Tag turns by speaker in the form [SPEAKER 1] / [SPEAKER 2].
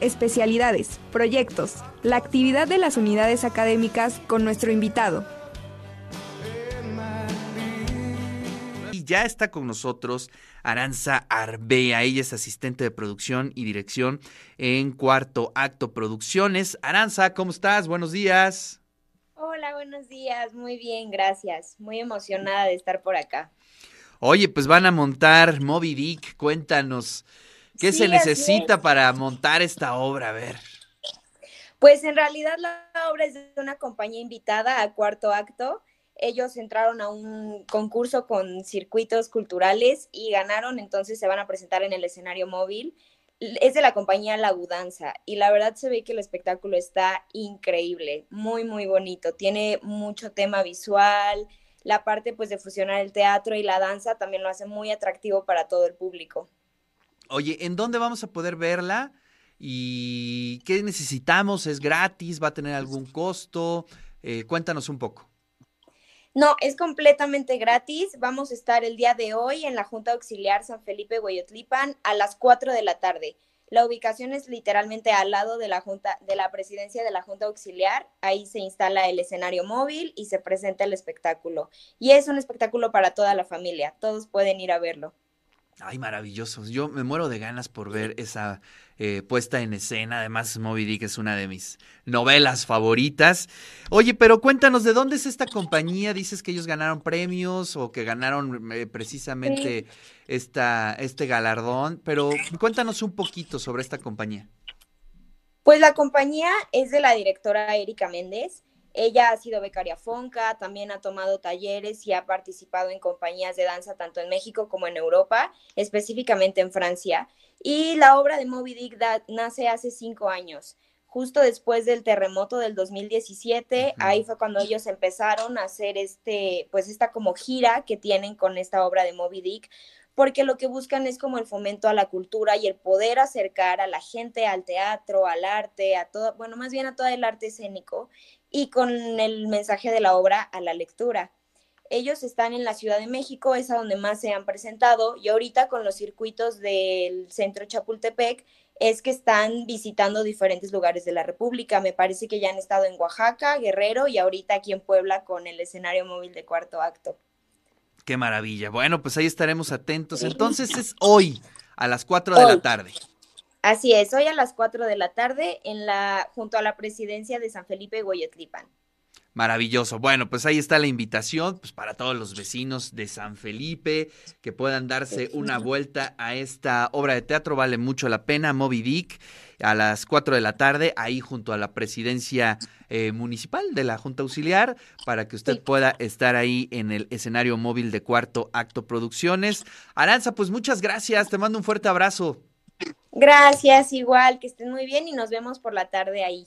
[SPEAKER 1] especialidades, proyectos, la actividad de las unidades académicas con nuestro invitado.
[SPEAKER 2] Y ya está con nosotros Aranza Arbea, ella es asistente de producción y dirección en Cuarto Acto Producciones. Aranza, ¿cómo estás? Buenos días.
[SPEAKER 3] Hola, buenos días, muy bien, gracias. Muy emocionada de estar por acá.
[SPEAKER 2] Oye, pues van a montar Moby Dick, cuéntanos, ¿qué se necesita para montar esta obra? A ver.
[SPEAKER 3] Pues en realidad la obra es de una compañía invitada a cuarto acto. Ellos entraron a un concurso con circuitos culturales y ganaron, entonces se van a presentar en el escenario móvil. Es de la compañía La Gudanza y la verdad se ve que el espectáculo está increíble, muy, muy bonito. Tiene mucho tema visual, la parte pues de fusionar el teatro y la danza también lo hace muy atractivo para todo el público.
[SPEAKER 2] Oye, ¿en dónde vamos a poder verla? ¿Y qué necesitamos? ¿Es gratis? ¿Va a tener algún costo? Eh, cuéntanos un poco.
[SPEAKER 3] No, es completamente gratis. Vamos a estar el día de hoy en la Junta Auxiliar San Felipe Hueyotlipan a las 4 de la tarde. La ubicación es literalmente al lado de la junta, de la presidencia de la Junta Auxiliar. Ahí se instala el escenario móvil y se presenta el espectáculo. Y es un espectáculo para toda la familia. Todos pueden ir a verlo.
[SPEAKER 2] Ay, maravilloso. Yo me muero de ganas por ver esa eh, puesta en escena. Además, Moby Dick es una de mis novelas favoritas. Oye, pero cuéntanos, ¿de dónde es esta compañía? Dices que ellos ganaron premios o que ganaron eh, precisamente esta, este galardón, pero cuéntanos un poquito sobre esta compañía.
[SPEAKER 3] Pues la compañía es de la directora Erika Méndez. Ella ha sido becaria Fonca, también ha tomado talleres y ha participado en compañías de danza tanto en México como en Europa, específicamente en Francia. Y la obra de Moby Dick nace hace cinco años, justo después del terremoto del 2017. Ahí fue cuando ellos empezaron a hacer este, pues esta como gira que tienen con esta obra de Moby Dick, porque lo que buscan es como el fomento a la cultura y el poder acercar a la gente al teatro, al arte, a todo, bueno, más bien a todo el arte escénico y con el mensaje de la obra a la lectura. Ellos están en la Ciudad de México, es a donde más se han presentado, y ahorita con los circuitos del centro Chapultepec es que están visitando diferentes lugares de la República. Me parece que ya han estado en Oaxaca, Guerrero y ahorita aquí en Puebla con el escenario móvil de cuarto acto.
[SPEAKER 2] Qué maravilla. Bueno, pues ahí estaremos atentos. Entonces es hoy a las 4 de la tarde.
[SPEAKER 3] Así es, hoy a las 4 de la tarde en la, junto a la presidencia de San Felipe Goyetlipan.
[SPEAKER 2] Maravilloso. Bueno, pues ahí está la invitación pues para todos los vecinos de San Felipe que puedan darse una vuelta a esta obra de teatro. Vale mucho la pena. Moby Dick a las 4 de la tarde, ahí junto a la presidencia eh, municipal de la Junta Auxiliar, para que usted pueda estar ahí en el escenario móvil de Cuarto Acto Producciones. Aranza, pues muchas gracias. Te mando un fuerte abrazo.
[SPEAKER 3] Gracias, igual, que estén muy bien y nos vemos por la tarde ahí.